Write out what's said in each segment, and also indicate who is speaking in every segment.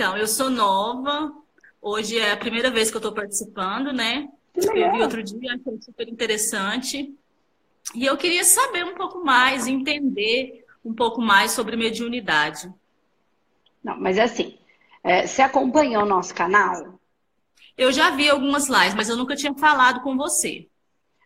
Speaker 1: Então, eu sou nova. Hoje é a primeira vez que eu estou participando, né? Escrevi outro dia, achei super interessante. E eu queria saber um pouco mais, entender um pouco mais sobre mediunidade.
Speaker 2: Não, mas é assim, é, você acompanhou o nosso canal?
Speaker 1: Eu já vi algumas lives, mas eu nunca tinha falado com você.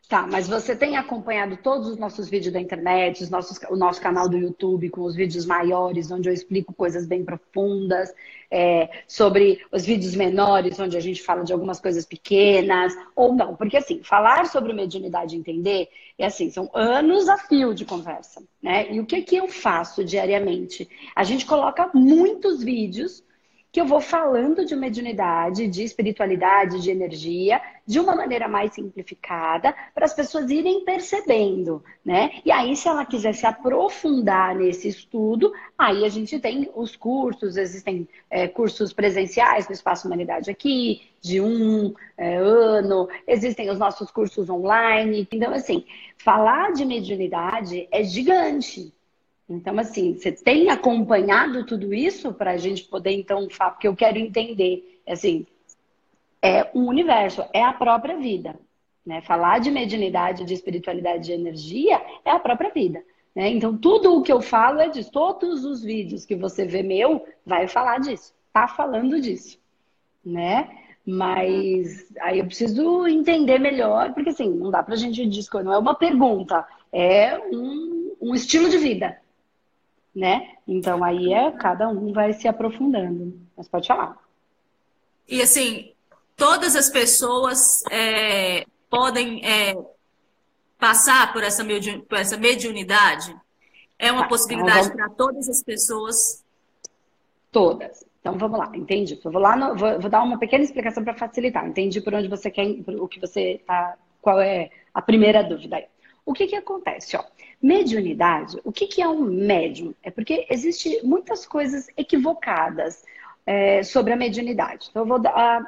Speaker 2: Tá, mas você tem acompanhado todos os nossos vídeos da internet, os nossos, o nosso canal do YouTube com os vídeos maiores, onde eu explico coisas bem profundas, é, sobre os vídeos menores, onde a gente fala de algumas coisas pequenas, ou não. Porque, assim, falar sobre mediunidade e entender, é assim, são anos a fio de conversa, né? E o que, que eu faço diariamente? A gente coloca muitos vídeos que eu vou falando de mediunidade, de espiritualidade, de energia, de uma maneira mais simplificada, para as pessoas irem percebendo, né? E aí, se ela quiser se aprofundar nesse estudo, aí a gente tem os cursos, existem é, cursos presenciais no Espaço Humanidade aqui, de um é, ano, existem os nossos cursos online. Então, assim, falar de mediunidade é gigante, então, assim, você tem acompanhado tudo isso para a gente poder, então, falar, porque eu quero entender, assim, é um universo, é a própria vida. Né? Falar de mediunidade, de espiritualidade, de energia é a própria vida. Né? Então, tudo o que eu falo é disso. Todos os vídeos que você vê meu, vai falar disso. Tá falando disso. Né? Mas aí eu preciso entender melhor, porque assim, não dá pra gente discutir, não é uma pergunta, é um, um estilo de vida né? Então aí é cada um vai se aprofundando. Mas pode falar.
Speaker 1: E assim, todas as pessoas é, podem é, passar por essa, por essa mediunidade? É uma tá, possibilidade então vamos... para todas as pessoas?
Speaker 2: Todas. Então vamos lá, entendi. Eu vou lá, no, vou, vou, dar uma pequena explicação para facilitar. Entendi por onde você quer, o que você tá, qual é a primeira dúvida aí. O que que acontece, ó? Mediunidade, o que, que é um médium? É porque existe muitas coisas equivocadas é, sobre a mediunidade. Então, eu vou,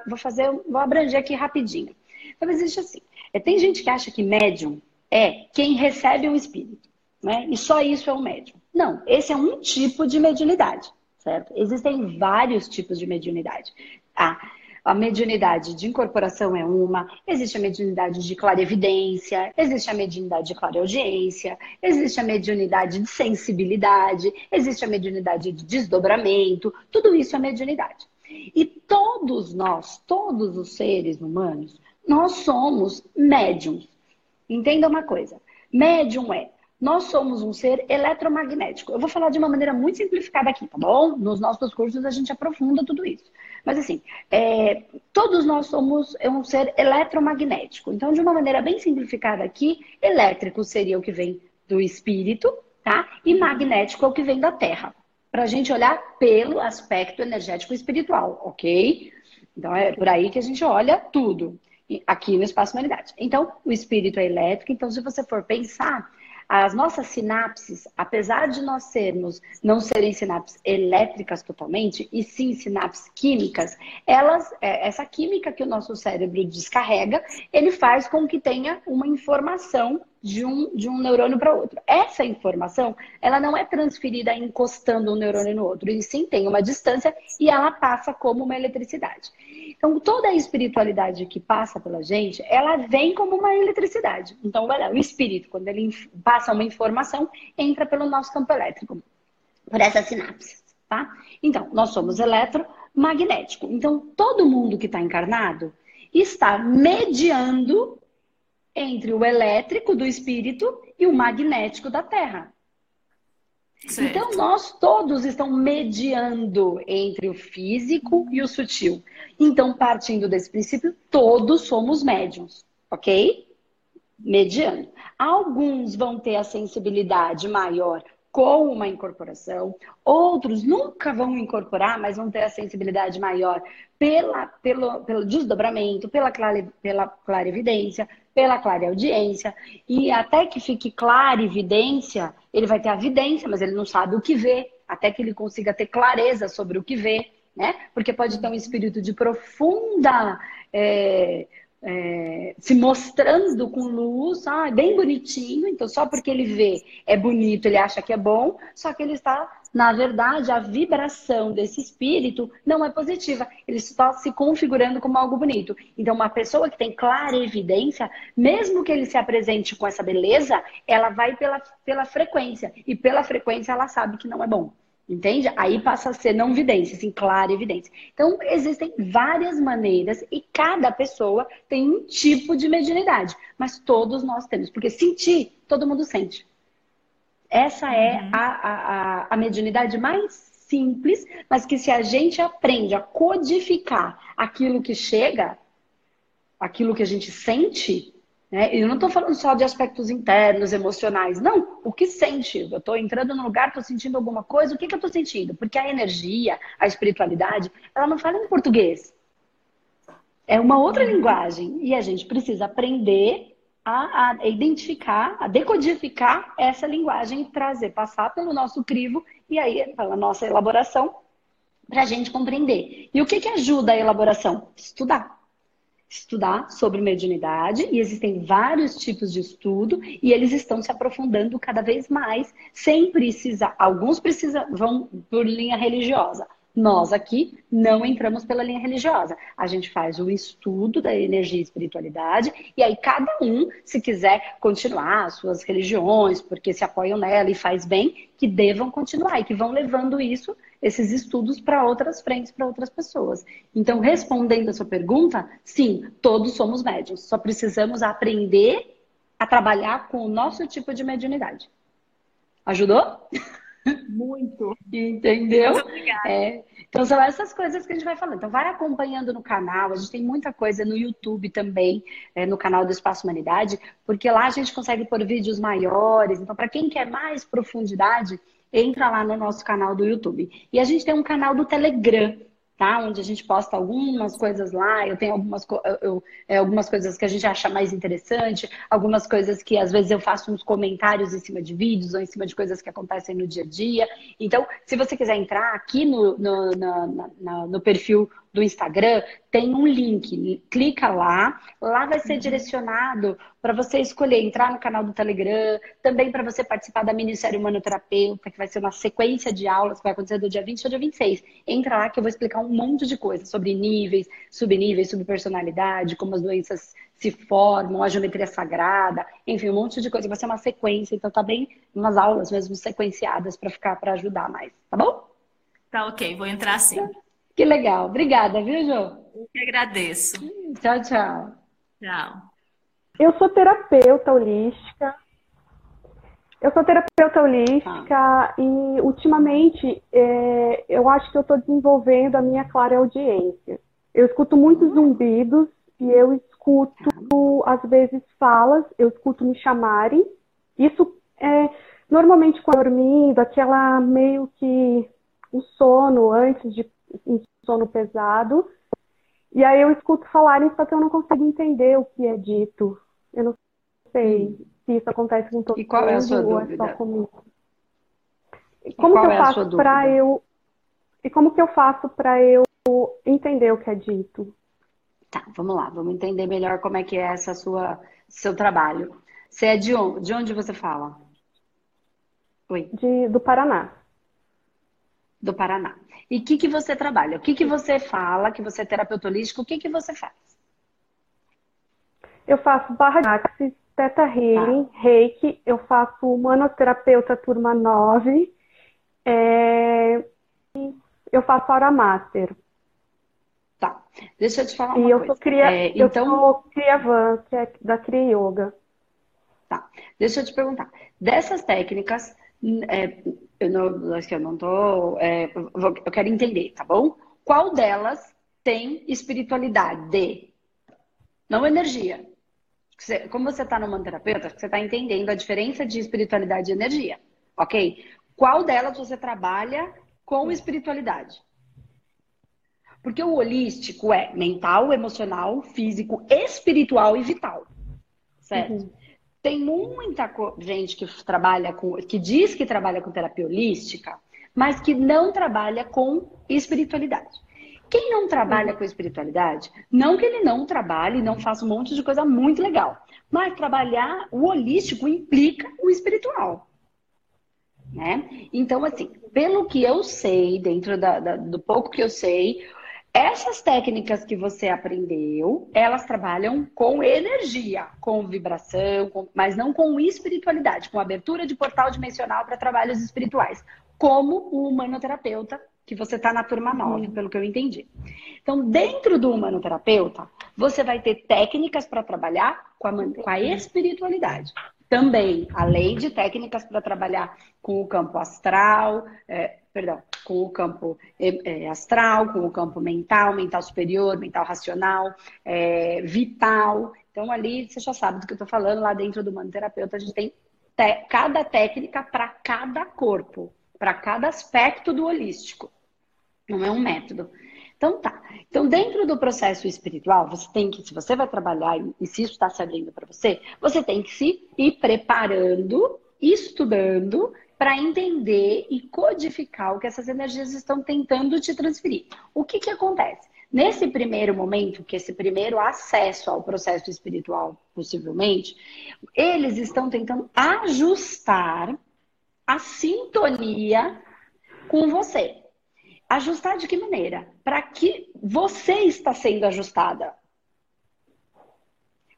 Speaker 2: vou fazer, vou abranger aqui rapidinho. Então, existe assim: é, tem gente que acha que médium é quem recebe um espírito, né? E só isso é um médium. Não, esse é um tipo de mediunidade, certo? Existem vários tipos de mediunidade. Ah, a mediunidade de incorporação é uma, existe a mediunidade de clarevidência, existe a mediunidade de clareaudiência, existe a mediunidade de sensibilidade, existe a mediunidade de desdobramento, tudo isso é mediunidade. E todos nós, todos os seres humanos, nós somos médiums. Entenda uma coisa: médium é nós somos um ser eletromagnético. Eu vou falar de uma maneira muito simplificada aqui, tá bom? Nos nossos cursos a gente aprofunda tudo isso. Mas assim, é, todos nós somos um ser eletromagnético. Então, de uma maneira bem simplificada aqui, elétrico seria o que vem do espírito, tá? E magnético é o que vem da Terra. Para a gente olhar pelo aspecto energético espiritual, ok? Então é por aí que a gente olha tudo aqui no espaço humanidade. Então, o espírito é elétrico. Então, se você for pensar, as nossas sinapses, apesar de nós sermos, não serem sinapses elétricas totalmente, e sim sinapses químicas, elas, é, essa química que o nosso cérebro descarrega, ele faz com que tenha uma informação de um, de um neurônio para outro. Essa informação, ela não é transferida encostando um neurônio no outro, e sim tem uma distância e ela passa como uma eletricidade. Então, toda a espiritualidade que passa pela gente, ela vem como uma eletricidade. Então, o espírito, quando ele passa uma informação, entra pelo nosso campo elétrico, por essas sinapses, tá? Então, nós somos eletromagnético. Então, todo mundo que está encarnado está mediando entre o elétrico do espírito e o magnético da Terra. Certo. Então, nós todos estamos mediando entre o físico e o sutil. Então, partindo desse princípio, todos somos médiums, ok? Mediando. Alguns vão ter a sensibilidade maior com uma incorporação, outros nunca vão incorporar, mas vão ter a sensibilidade maior pela, pelo, pelo desdobramento, pela, clare, pela clarividência, pela clareaudiência, e até que fique clara evidência, ele vai ter a vidência, mas ele não sabe o que vê, até que ele consiga ter clareza sobre o que vê, né? Porque pode ter um espírito de profunda. É, é, se mostrando com luz, ah, bem bonitinho, então só porque ele vê é bonito, ele acha que é bom, só que ele está Na verdade, a vibração desse espírito não é positiva. Ele está se configurando como algo bonito. Então, uma pessoa que tem clara evidência, mesmo que ele se apresente com essa beleza, ela vai pela, pela frequência. E pela frequência ela sabe que não é bom. Entende? Aí passa a ser não vidência, assim, clara evidência. Então, existem várias maneiras e cada pessoa tem um tipo de mediunidade. Mas todos nós temos, porque sentir, todo mundo sente. Essa é uhum. a, a, a mediunidade mais simples, mas que se a gente aprende a codificar aquilo que chega, aquilo que a gente sente, né? Eu não estou falando só de aspectos internos, emocionais, não. O que sente? Eu estou entrando num lugar, estou sentindo alguma coisa, o que, que eu estou sentindo? Porque a energia, a espiritualidade, ela não fala em português. É uma outra uhum. linguagem. E a gente precisa aprender a, a, identificar, a decodificar essa linguagem e trazer, passar pelo nosso crivo e aí pela nossa elaboração para a gente compreender. E o que, que ajuda a elaboração? Estudar. Estudar sobre mediunidade e existem vários tipos de estudo e eles estão se aprofundando cada vez mais, sem precisar. Alguns precisam, vão por linha religiosa, nós aqui não entramos pela linha religiosa. A gente faz o estudo da energia e espiritualidade, e aí cada um, se quiser continuar suas religiões, porque se apoiam nela e faz bem, que devam continuar e que vão levando isso, esses estudos, para outras frentes, para outras pessoas. Então, respondendo a sua pergunta, sim, todos somos médiums, só precisamos aprender a trabalhar com o nosso tipo de mediunidade. Ajudou?
Speaker 1: Muito.
Speaker 2: Entendeu? Muito é, então são essas coisas que a gente vai falando. Então vai acompanhando no canal, a gente tem muita coisa no YouTube também, é, no canal do Espaço Humanidade, porque lá a gente consegue pôr vídeos maiores. Então, para quem quer mais profundidade, entra lá no nosso canal do YouTube. E a gente tem um canal do Telegram tá? Onde a gente posta algumas coisas lá, eu tenho algumas, eu, é, algumas coisas que a gente acha mais interessante, algumas coisas que às vezes eu faço uns comentários em cima de vídeos ou em cima de coisas que acontecem no dia a dia. Então, se você quiser entrar aqui no, no, no, no perfil do Instagram, tem um link. Clica lá, lá vai ser uhum. direcionado para você escolher entrar no canal do Telegram, também para você participar da Ministério Humanoterapeuta, que vai ser uma sequência de aulas que vai acontecer do dia 20 ao dia 26. Entra lá que eu vou explicar um monte de coisas sobre níveis, subníveis, subpersonalidade, como as doenças se formam, a geometria sagrada, enfim, um monte de coisa. Vai ser uma sequência, então tá bem umas aulas mesmo sequenciadas para ficar para ajudar mais, tá bom?
Speaker 1: Tá ok, vou entrar sim.
Speaker 2: Que legal. Obrigada, viu, Jo?
Speaker 1: Eu que agradeço.
Speaker 2: Tchau, tchau.
Speaker 1: Tchau.
Speaker 3: Eu sou terapeuta holística. Eu sou terapeuta holística ah. e ultimamente é, eu acho que eu estou desenvolvendo a minha clara audiência. Eu escuto muitos zumbidos e eu escuto às vezes falas, eu escuto me chamarem. Isso é normalmente quando dormindo, aquela meio que o sono antes de um sono pesado. E aí eu escuto falarem, só que eu não consigo entender o que é dito. Eu não sei hum. se isso acontece com todo
Speaker 2: mundo é ou
Speaker 3: é só comigo. E como que eu
Speaker 2: é
Speaker 3: faço para eu e como que eu faço para eu entender o que é dito?
Speaker 2: Tá, vamos lá, vamos entender melhor como é que é essa sua seu trabalho. Você é de onde? De onde você fala?
Speaker 3: Oi. De, do Paraná
Speaker 2: do Paraná. E o que, que você trabalha? O que, que você fala, que você é terapeuta holístico, o que, que você faz?
Speaker 3: Eu faço barra de axis, teta healing, tá. reiki, eu faço humanoterapeuta turma 9, é... eu faço aura master.
Speaker 2: Tá, deixa eu te falar uma
Speaker 3: e
Speaker 2: eu
Speaker 3: coisa. Sou cria... É, então... Eu sou Criavan, que é da Kriya Yoga.
Speaker 2: Tá, deixa eu te perguntar. Dessas técnicas, é, eu não, acho que eu não tô. É, eu quero entender, tá bom? Qual delas tem espiritualidade? Não energia. como você está numa terapeuta, você está entendendo a diferença de espiritualidade e energia, ok? Qual delas você trabalha com espiritualidade? Porque o holístico é mental, emocional, físico, espiritual e vital. Certo? Uhum. Tem muita gente que trabalha com, que diz que trabalha com terapia holística, mas que não trabalha com espiritualidade. Quem não trabalha com espiritualidade, não que ele não trabalhe, não faça um monte de coisa muito legal, mas trabalhar o holístico implica o espiritual. né? Então, assim, pelo que eu sei, dentro da, da, do pouco que eu sei, essas técnicas que você aprendeu, elas trabalham com energia, com vibração, com, mas não com espiritualidade, com abertura de portal dimensional para trabalhos espirituais, como o humanoterapeuta, que você está na turma 9, pelo que eu entendi. Então, dentro do humanoterapeuta, você vai ter técnicas para trabalhar com a, com a espiritualidade também, além de técnicas para trabalhar com o campo astral, é, perdão, com o campo é, é, astral, com o campo mental, mental superior, mental racional, é, vital. Então, ali você já sabe do que eu estou falando, lá dentro do manoterapeuta, a gente tem te cada técnica para cada corpo, para cada aspecto do holístico. Não é um método. Então tá. Então, dentro do processo espiritual, você tem que, se você vai trabalhar e se isso está se abrindo para você, você tem que se ir preparando, estudando para entender e codificar o que essas energias estão tentando te transferir. O que, que acontece? Nesse primeiro momento, que esse primeiro acesso ao processo espiritual, possivelmente, eles estão tentando ajustar a sintonia com você. Ajustar de que maneira? Para que você está sendo ajustada.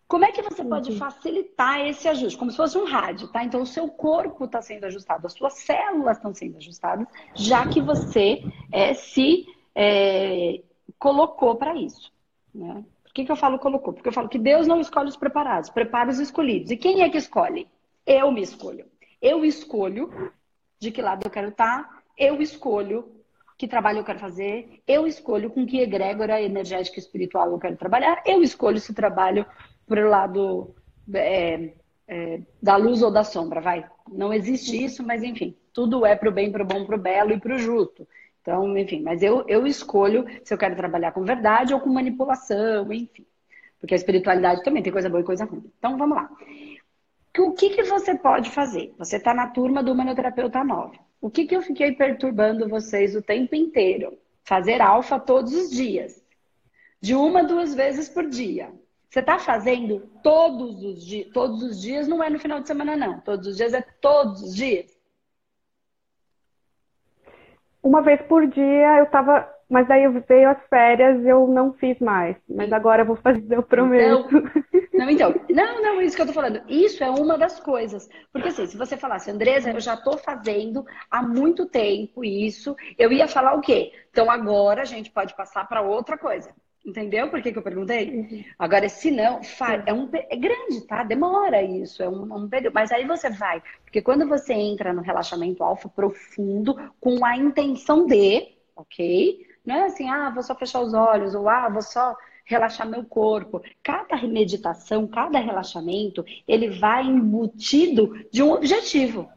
Speaker 2: Como é que você pode facilitar esse ajuste? Como se fosse um rádio, tá? Então, o seu corpo está sendo ajustado, as suas células estão sendo ajustadas, já que você é, se é, colocou para isso. Né? Por que, que eu falo colocou? Porque eu falo que Deus não escolhe os preparados, prepara os escolhidos. E quem é que escolhe? Eu me escolho. Eu escolho de que lado eu quero estar, tá, eu escolho que trabalho eu quero fazer, eu escolho com que egrégora energética e espiritual eu quero trabalhar, eu escolho se trabalho para o lado é, é, da luz ou da sombra, vai. Não existe isso, mas enfim, tudo é para o bem, para o bom, para o belo e para o justo. Então, enfim, mas eu, eu escolho se eu quero trabalhar com verdade ou com manipulação, enfim. Porque a espiritualidade também tem coisa boa e coisa ruim. Então, vamos lá. O que, que você pode fazer? Você está na turma do Manoterapeuta 9. O que, que eu fiquei perturbando vocês o tempo inteiro? Fazer alfa todos os dias. De uma, duas vezes por dia. Você está fazendo todos os dias. Todos os dias não é no final de semana, não. Todos os dias é todos os dias.
Speaker 3: Uma vez por dia eu estava. Mas daí veio as férias eu não fiz mais. Mas agora eu vou fazer, eu prometo.
Speaker 2: Então, não, então. Não, não, isso que eu tô falando. Isso é uma das coisas. Porque assim, se você falasse, Andresa, eu já tô fazendo há muito tempo isso, eu ia falar o quê? Então agora a gente pode passar para outra coisa. Entendeu por que, que eu perguntei? Uhum. Agora, se não, é, um, é grande, tá? Demora isso, é um, um, período. Mas aí você vai. Porque quando você entra no relaxamento alfa profundo, com a intenção de, ok? Não é assim, ah, vou só fechar os olhos, ou ah, vou só relaxar meu corpo. Cada meditação, cada relaxamento, ele vai embutido de um objetivo.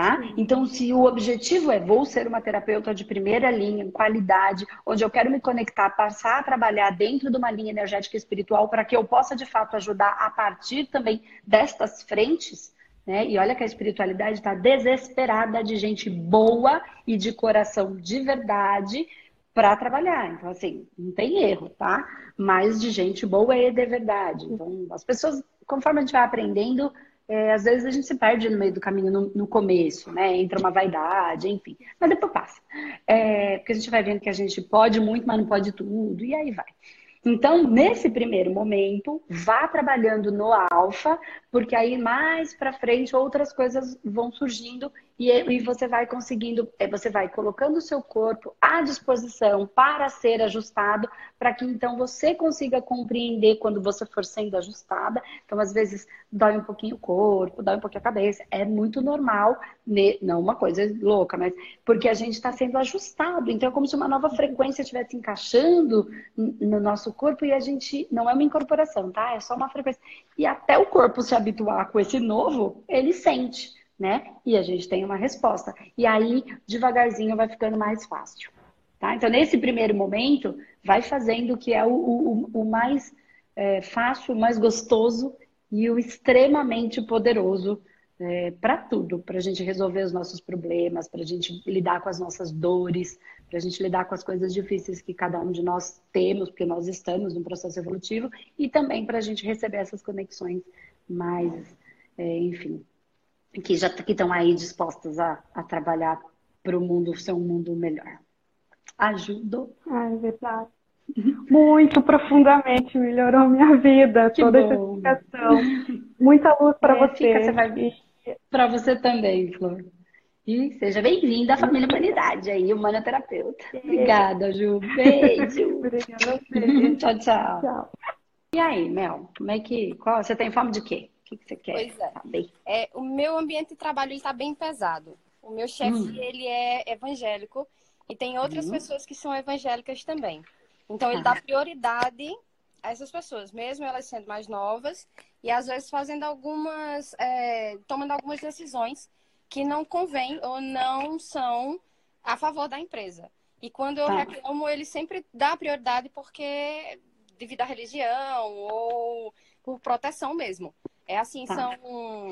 Speaker 2: Tá? Então, se o objetivo é vou ser uma terapeuta de primeira linha, qualidade, onde eu quero me conectar, passar a trabalhar dentro de uma linha energética espiritual para que eu possa de fato ajudar a partir também destas frentes, né? E olha que a espiritualidade está desesperada de gente boa e de coração de verdade para trabalhar. Então, assim, não tem erro, tá? Mas de gente boa e de verdade. Então, as pessoas, conforme a gente vai aprendendo, é, às vezes a gente se perde no meio do caminho no, no, começo, né? Entra uma vaidade, enfim. Mas depois passa. É, porque a gente vai vendo que a gente pode muito, mas não pode tudo, e aí vai. Então, nesse primeiro momento, vá trabalhando no alfa, porque aí mais para frente outras coisas vão surgindo e, e você vai conseguindo, é, você vai colocando o seu corpo à disposição para ser ajustado, para que então você consiga compreender quando você for sendo ajustada. Então, às vezes, dói um pouquinho o corpo, dói um pouquinho a cabeça. É muito normal, não uma coisa louca, mas porque a gente está sendo ajustado. Então, é como se uma nova frequência estivesse encaixando no nosso corpo e a gente. Não é uma incorporação, tá? É só uma frequência. E até o corpo se habituar com esse novo, ele sente né? E a gente tem uma resposta. E aí, devagarzinho, vai ficando mais fácil. Tá? Então, nesse primeiro momento, vai fazendo o que é o, o, o mais é, fácil, o mais gostoso e o extremamente poderoso é, para tudo, para a gente resolver os nossos problemas, para a gente lidar com as nossas dores, para a gente lidar com as coisas difíceis que cada um de nós temos, porque nós estamos no processo evolutivo, e também para a gente receber essas conexões mais, é, enfim, que já que estão aí dispostas a, a trabalhar para o mundo ser um mundo melhor. Ajudou?
Speaker 3: Ah, é verdade. Muito profundamente melhorou minha vida, que toda bom. essa explicação. Muita luz para é, você.
Speaker 2: Fica, você vai... Para você também, Flor. E seja bem-vinda à família Humanidade aí, humanoterapeuta. É. Obrigada, Ju. Beijo. Obrigada tchau, tchau, tchau. E aí, Mel, como é que. Qual, você tem fome de quê? O que, que você quer
Speaker 4: pois é. saber? É, o meu ambiente de trabalho está bem pesado. O meu chefe, hum. ele é evangélico e tem outras hum. pessoas que são evangélicas também. Então, ele ah. dá prioridade essas pessoas, mesmo elas sendo mais novas e às vezes fazendo algumas, é, tomando algumas decisões que não convém ou não são a favor da empresa. E quando eu tá. reclamo, ele sempre dá prioridade porque devido à religião ou por proteção mesmo. É assim, tá. são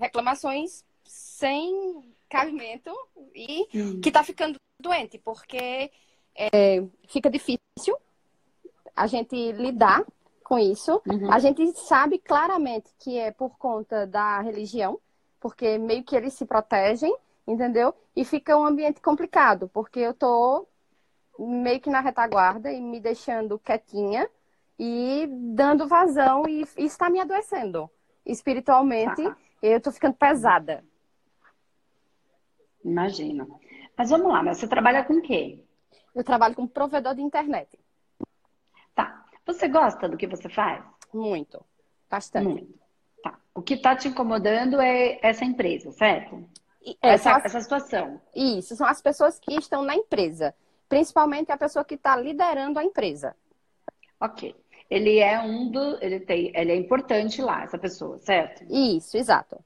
Speaker 4: reclamações sem cabimento e hum. que está ficando doente, porque é, fica difícil a gente lidar com isso. Uhum. A gente sabe claramente que é por conta da religião, porque meio que eles se protegem, entendeu? E fica um ambiente complicado, porque eu tô meio que na retaguarda e me deixando quietinha e dando vazão e está me adoecendo. Espiritualmente, tá. eu tô ficando pesada.
Speaker 2: Imagina. Mas vamos lá, mas você trabalha com o quê?
Speaker 4: Eu trabalho como provedor de internet.
Speaker 2: Você gosta do que você faz?
Speaker 4: Muito. Bastante. Muito.
Speaker 2: Tá. O que está te incomodando é essa empresa, certo? É, essa, as... essa situação.
Speaker 4: Isso, são as pessoas que estão na empresa. Principalmente a pessoa que está liderando a empresa.
Speaker 2: Ok. Ele é um do. Ele, tem, ele é importante lá, essa pessoa, certo?
Speaker 4: Isso, exato.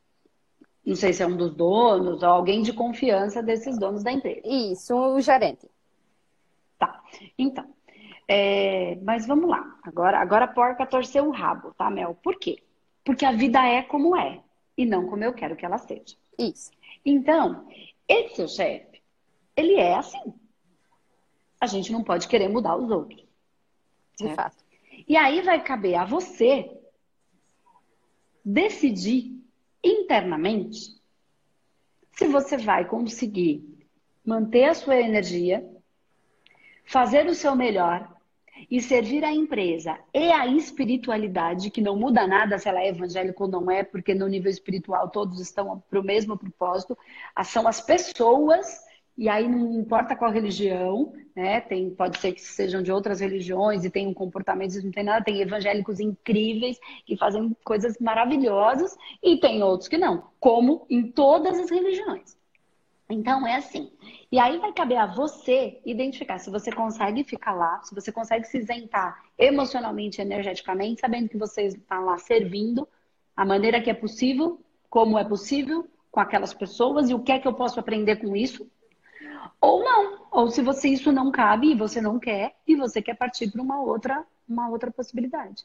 Speaker 2: Não sei se é um dos donos ou alguém de confiança desses donos da empresa.
Speaker 4: Isso, o gerente.
Speaker 2: Tá. Então. É, mas vamos lá. Agora, agora a porca torceu o rabo, tá, Mel? Por quê? Porque a vida é como é e não como eu quero que ela seja.
Speaker 4: Isso.
Speaker 2: Então, esse seu chefe, ele é assim. A gente não pode querer mudar os outros.
Speaker 4: De certo? fato.
Speaker 2: E aí vai caber a você decidir internamente se você vai conseguir manter a sua energia, fazer o seu melhor e servir a empresa e a espiritualidade, que não muda nada se ela é evangélica ou não é, porque no nível espiritual todos estão para o mesmo propósito, são as pessoas e aí não importa qual religião, né? Tem, pode ser que sejam de outras religiões e tenham comportamentos, não tem nada, tem evangélicos incríveis que fazem coisas maravilhosas e tem outros que não, como em todas as religiões. Então é assim. E aí vai caber a você identificar se você consegue ficar lá, se você consegue se isentar emocionalmente, energeticamente, sabendo que você está lá servindo a maneira que é possível, como é possível, com aquelas pessoas e o que é que eu posso aprender com isso, ou não. Ou se você isso não cabe e você não quer e você quer partir para uma outra, uma outra possibilidade.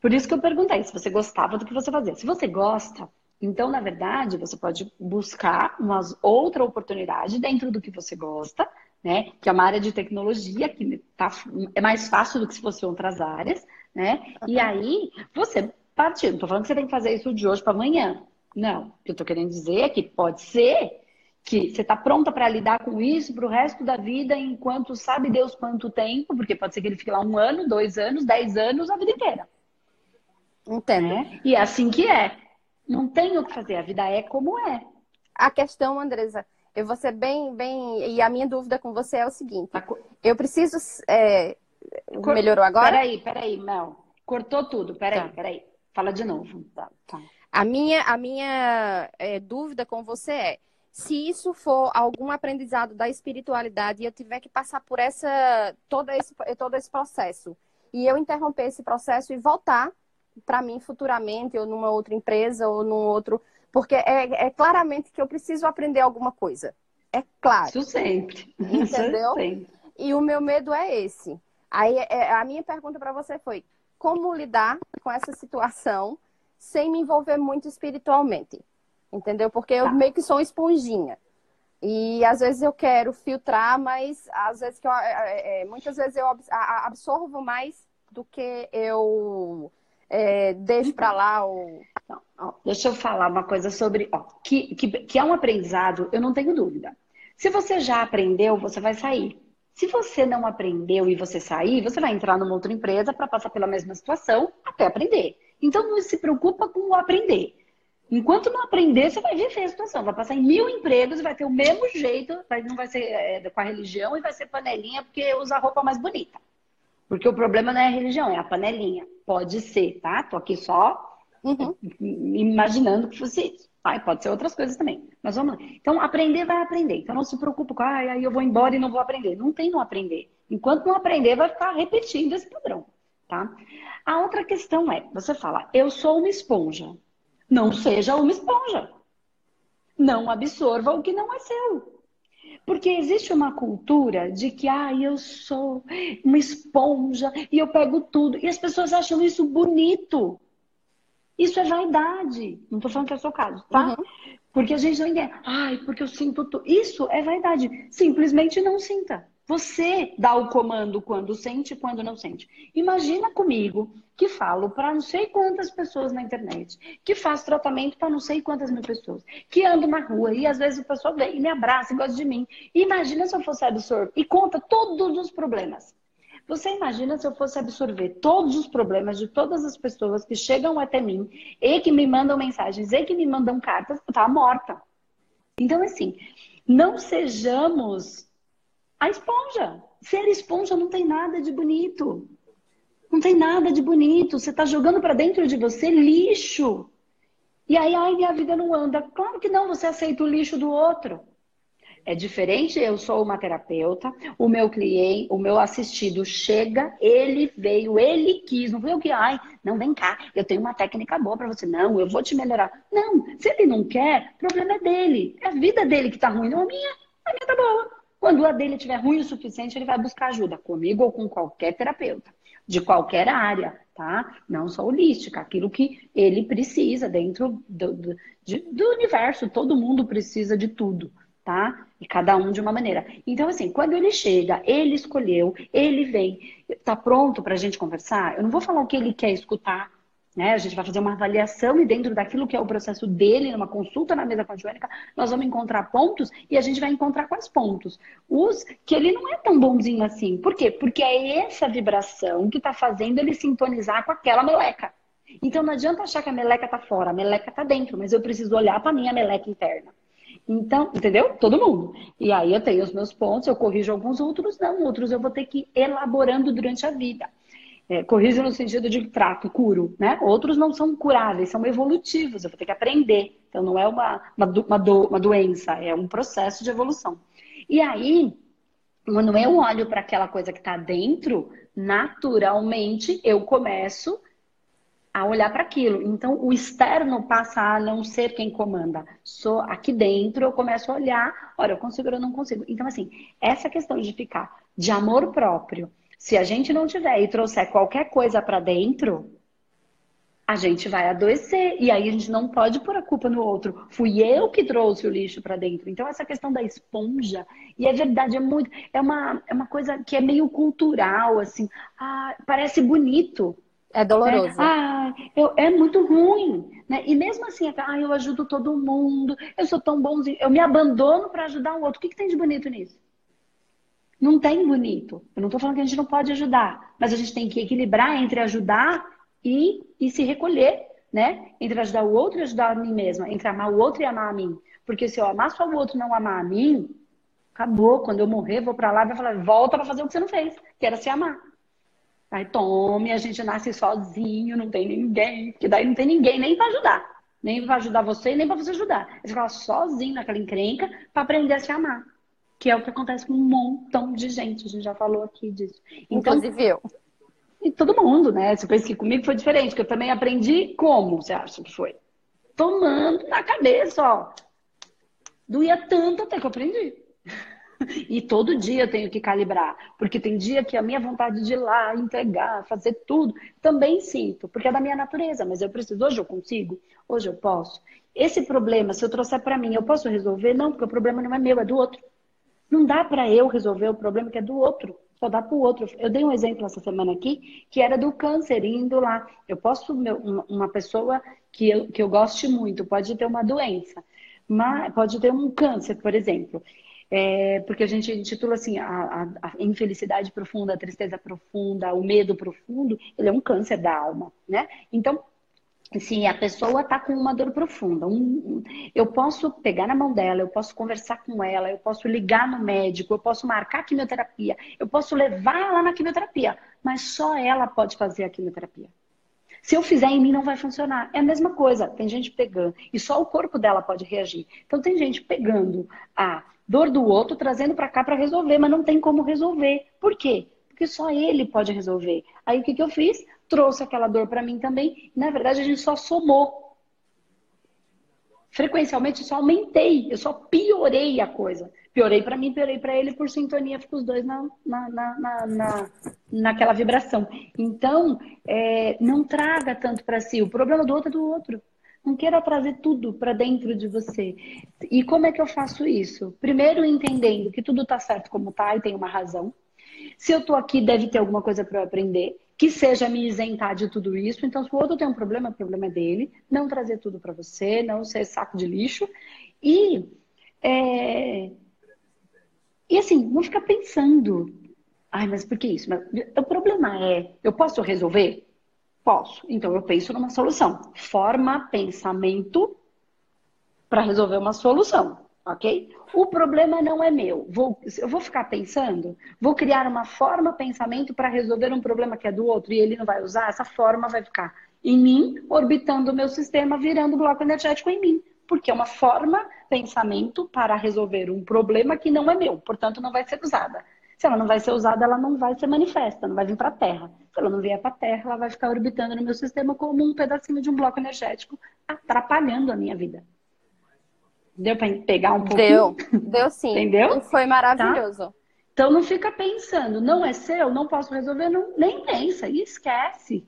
Speaker 2: Por isso que eu perguntei se você gostava do que você fazia. Se você gosta, então, na verdade, você pode buscar uma outra oportunidade dentro do que você gosta, né? Que é uma área de tecnologia que tá, é mais fácil do que se fosse outras áreas, né? E aí, você partir. Não estou falando que você tem que fazer isso de hoje para amanhã. Não. O que eu estou querendo dizer é que pode ser que você está pronta para lidar com isso para o resto da vida, enquanto sabe Deus quanto tempo, porque pode ser que ele fique lá um ano, dois anos, dez anos, a vida inteira.
Speaker 4: Entendo. Né?
Speaker 2: E é assim que é. Não tem o que fazer, a vida é como é.
Speaker 4: A questão, Andresa, eu vou ser bem, bem. E a minha dúvida com você é o seguinte: eu preciso. É... Cor... Melhorou agora?
Speaker 2: Peraí, peraí, Mel. Cortou tudo. Peraí, tá. peraí. Fala de novo. Tá,
Speaker 4: tá. A minha, a minha é, dúvida com você é: se isso for algum aprendizado da espiritualidade e eu tiver que passar por essa todo esse, todo esse processo e eu interromper esse processo e voltar para mim futuramente ou numa outra empresa ou num outro porque é, é, claramente que eu preciso aprender alguma coisa é claro
Speaker 2: isso sempre
Speaker 4: entendeu
Speaker 2: isso sempre.
Speaker 4: e o meu medo é esse aí é, a minha pergunta para você foi como lidar com essa situação sem me envolver muito espiritualmente entendeu? Porque eu tá. meio que sou uma esponjinha. E às vezes eu quero filtrar, mas às vezes que eu, é, é, é muitas vezes eu absorvo mais do que eu é, deixo para lá. Ou...
Speaker 2: Ó, deixa eu falar uma coisa sobre. Ó, que, que, que é um aprendizado, eu não tenho dúvida. Se você já aprendeu, você vai sair. Se você não aprendeu e você sair, você vai entrar numa outra empresa para passar pela mesma situação até aprender. Então não se preocupa com o aprender. Enquanto não aprender, você vai viver a situação. Vai passar em mil empregos, vai ter o mesmo jeito, vai, não vai ser é, com a religião e vai ser panelinha porque usa roupa mais bonita. Porque o problema não é a religião, é a panelinha. Pode ser, tá? Tô aqui só uhum. imaginando que fosse isso. Tá? pode ser outras coisas também. Mas vamos lá. Então, aprender vai aprender. Então, não se preocupe com, ah, aí eu vou embora e não vou aprender. Não tem não aprender. Enquanto não aprender, vai ficar repetindo esse padrão, tá? A outra questão é, você fala, eu sou uma esponja. Não seja uma esponja. Não absorva o que não é seu. Porque existe uma cultura de que, ah, eu sou uma esponja e eu pego tudo. E as pessoas acham isso bonito. Isso é vaidade. Não estou falando que é o seu caso, tá? Uhum. Porque a gente não entende. Ai, porque eu sinto tudo. Isso é vaidade. Simplesmente não sinta. Você dá o comando quando sente e quando não sente. Imagina comigo que falo para não sei quantas pessoas na internet, que faço tratamento para não sei quantas mil pessoas, que ando na rua e às vezes a pessoa vem e me abraça e gosta de mim. Imagina se eu fosse absorver e conta todos os problemas. Você imagina se eu fosse absorver todos os problemas de todas as pessoas que chegam até mim e que me mandam mensagens e que me mandam cartas, tá morta. Então, assim, não sejamos a esponja. Ser esponja não tem nada de bonito. Não tem nada de bonito. Você está jogando para dentro de você lixo. E aí, ai, minha vida não anda. Claro que não, você aceita o lixo do outro. É diferente, eu sou uma terapeuta, o meu cliente, o meu assistido chega, ele veio, ele quis, não foi eu que, ai, não, vem cá, eu tenho uma técnica boa para você, não, eu vou te melhorar. Não, se ele não quer, o problema é dele, é a vida dele que tá ruim, não a minha, a minha tá boa. Quando a dele estiver ruim o suficiente, ele vai buscar ajuda, comigo ou com qualquer terapeuta, de qualquer área, tá? Não só holística, aquilo que ele precisa dentro do, do, do universo, todo mundo precisa de tudo, tá? E cada um de uma maneira. Então, assim, quando ele chega, ele escolheu, ele vem, tá pronto pra gente conversar, eu não vou falar o que ele quer escutar, né? A gente vai fazer uma avaliação e dentro daquilo que é o processo dele, numa consulta na mesa com a nós vamos encontrar pontos e a gente vai encontrar quais pontos? Os que ele não é tão bonzinho assim. Por quê? Porque é essa vibração que está fazendo ele sintonizar com aquela meleca. Então não adianta achar que a meleca está fora, a meleca está dentro, mas eu preciso olhar para minha meleca interna. Então, entendeu? Todo mundo. E aí eu tenho os meus pontos, eu corrijo alguns outros, não, outros eu vou ter que ir elaborando durante a vida. É, corrijo no sentido de trato, curo, né? Outros não são curáveis, são evolutivos, eu vou ter que aprender. Então, não é uma, uma, uma, do, uma doença, é um processo de evolução. E aí, quando eu olho para aquela coisa que está dentro, naturalmente eu começo a olhar para aquilo. Então, o externo passa a não ser quem comanda. Sou aqui dentro, eu começo a olhar, olha, eu consigo ou eu não consigo. Então, assim, essa questão de ficar de amor próprio se a gente não tiver e trouxer qualquer coisa para dentro, a gente vai adoecer. E aí a gente não pode pôr a culpa no outro. Fui eu que trouxe o lixo para dentro. Então, essa questão da esponja, e é verdade, é muito. É uma, é uma coisa que é meio cultural, assim. Ah, parece bonito.
Speaker 4: É doloroso.
Speaker 2: É, ah, eu, é muito ruim. Né? E mesmo assim, é, ah, eu ajudo todo mundo, eu sou tão bonzinho, eu me abandono para ajudar o outro. O que, que tem de bonito nisso? Não tem bonito. Eu não estou falando que a gente não pode ajudar, mas a gente tem que equilibrar entre ajudar e, e se recolher, né? Entre ajudar o outro e ajudar a mim mesma, entre amar o outro e amar a mim. Porque se eu amar só o outro e não amar a mim, acabou. Quando eu morrer, vou para lá e vou falar, volta para fazer o que você não fez, que era se amar. Aí tome, a gente nasce sozinho, não tem ninguém, porque daí não tem ninguém nem para ajudar. Nem para ajudar você, nem para você ajudar. Você fica sozinho naquela encrenca para aprender a se amar que é o que acontece com um montão de gente. A gente já falou aqui disso.
Speaker 4: Então, Inclusive eu.
Speaker 2: E todo mundo, né? Você pensa que comigo foi diferente, que eu também aprendi como, você acha que foi? Tomando na cabeça, ó. Doía tanto até que eu aprendi. E todo dia eu tenho que calibrar, porque tem dia que a minha vontade de ir lá, entregar, fazer tudo, também sinto, porque é da minha natureza, mas eu preciso, hoje eu consigo, hoje eu posso. Esse problema, se eu trouxer para mim, eu posso resolver? Não, porque o problema não é meu, é do outro. Não dá para eu resolver o problema que é do outro. só dá para o outro. Eu dei um exemplo essa semana aqui, que era do câncer indo lá. Eu posso, uma pessoa que eu, que eu goste muito, pode ter uma doença, mas pode ter um câncer, por exemplo. É, porque a gente intitula assim, a, a, a, infelicidade profunda, a tristeza profunda, o medo profundo, ele é um câncer da alma, né? Então, se a pessoa está com uma dor profunda, um, eu posso pegar na mão dela, eu posso conversar com ela, eu posso ligar no médico, eu posso marcar quimioterapia, eu posso levar ela na quimioterapia, mas só ela pode fazer a quimioterapia. Se eu fizer em mim, não vai funcionar. É a mesma coisa, tem gente pegando, e só o corpo dela pode reagir. Então, tem gente pegando a dor do outro, trazendo para cá para resolver, mas não tem como resolver. Por quê? Porque só ele pode resolver. Aí, o que, que eu fiz? Trouxe aquela dor para mim também. Na verdade, a gente só somou. Frequencialmente, eu só aumentei, eu só piorei a coisa. Piorei para mim, piorei para ele, por sintonia, fica os dois na, na, na, na, naquela vibração. Então, é, não traga tanto para si. O problema do outro é do outro. Não queira trazer tudo para dentro de você. E como é que eu faço isso? Primeiro, entendendo que tudo está certo como está e tem uma razão. Se eu estou aqui, deve ter alguma coisa para eu aprender que seja me isentar de tudo isso. Então, se o outro tem um problema, o problema é dele. Não trazer tudo para você, não ser saco de lixo. E, é... e assim, não ficar pensando. Ai, mas por que isso? Mas, o problema é, eu posso resolver? Posso. Então, eu penso numa solução. Forma pensamento para resolver uma solução ok? O problema não é meu. Vou, eu vou ficar pensando, vou criar uma forma, pensamento para resolver um problema que é do outro e ele não vai usar, essa forma vai ficar em mim, orbitando o meu sistema, virando bloco energético em mim. Porque é uma forma, pensamento para resolver um problema que não é meu, portanto não vai ser usada. Se ela não vai ser usada, ela não vai ser manifesta, não vai vir para a Terra. Se ela não vier para a Terra, ela vai ficar orbitando no meu sistema como um pedacinho de um bloco energético, atrapalhando a minha vida. Deu para pegar um pouquinho?
Speaker 4: Deu, deu sim.
Speaker 2: Entendeu?
Speaker 4: E foi maravilhoso. Tá?
Speaker 2: Então não fica pensando, não é seu, não posso resolver, não, nem pensa, e esquece.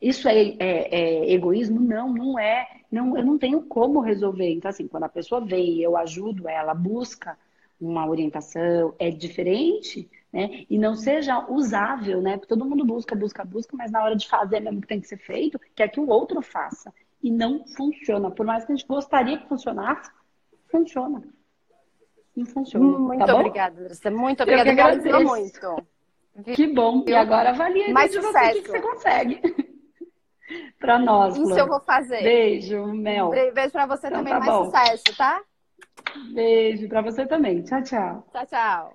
Speaker 2: Isso é, é, é, egoísmo? Não, não é. Não, eu não tenho como resolver. Então, assim, quando a pessoa vem, eu ajudo ela, busca uma orientação, é diferente, né? E não seja usável, né? Porque todo mundo busca, busca, busca, mas na hora de fazer mesmo que tem que ser feito, quer que o outro faça. E não funciona. Por mais que a gente gostaria que funcionasse, funciona. Não funciona.
Speaker 4: Muito
Speaker 2: tá
Speaker 4: obrigada, Andressa. Muito obrigada. Eu agradeço muito.
Speaker 2: Que bom. E agora avalie
Speaker 4: Mais
Speaker 2: de
Speaker 4: sucesso.
Speaker 2: você o que você consegue. para nós.
Speaker 4: Isso
Speaker 2: Flor.
Speaker 4: eu vou fazer.
Speaker 2: Beijo, Mel.
Speaker 4: Beijo para você
Speaker 2: então,
Speaker 4: também.
Speaker 2: Tá
Speaker 4: mais
Speaker 2: bom.
Speaker 4: sucesso, tá?
Speaker 2: Beijo para você também. Tchau, tchau.
Speaker 4: Tchau, tchau.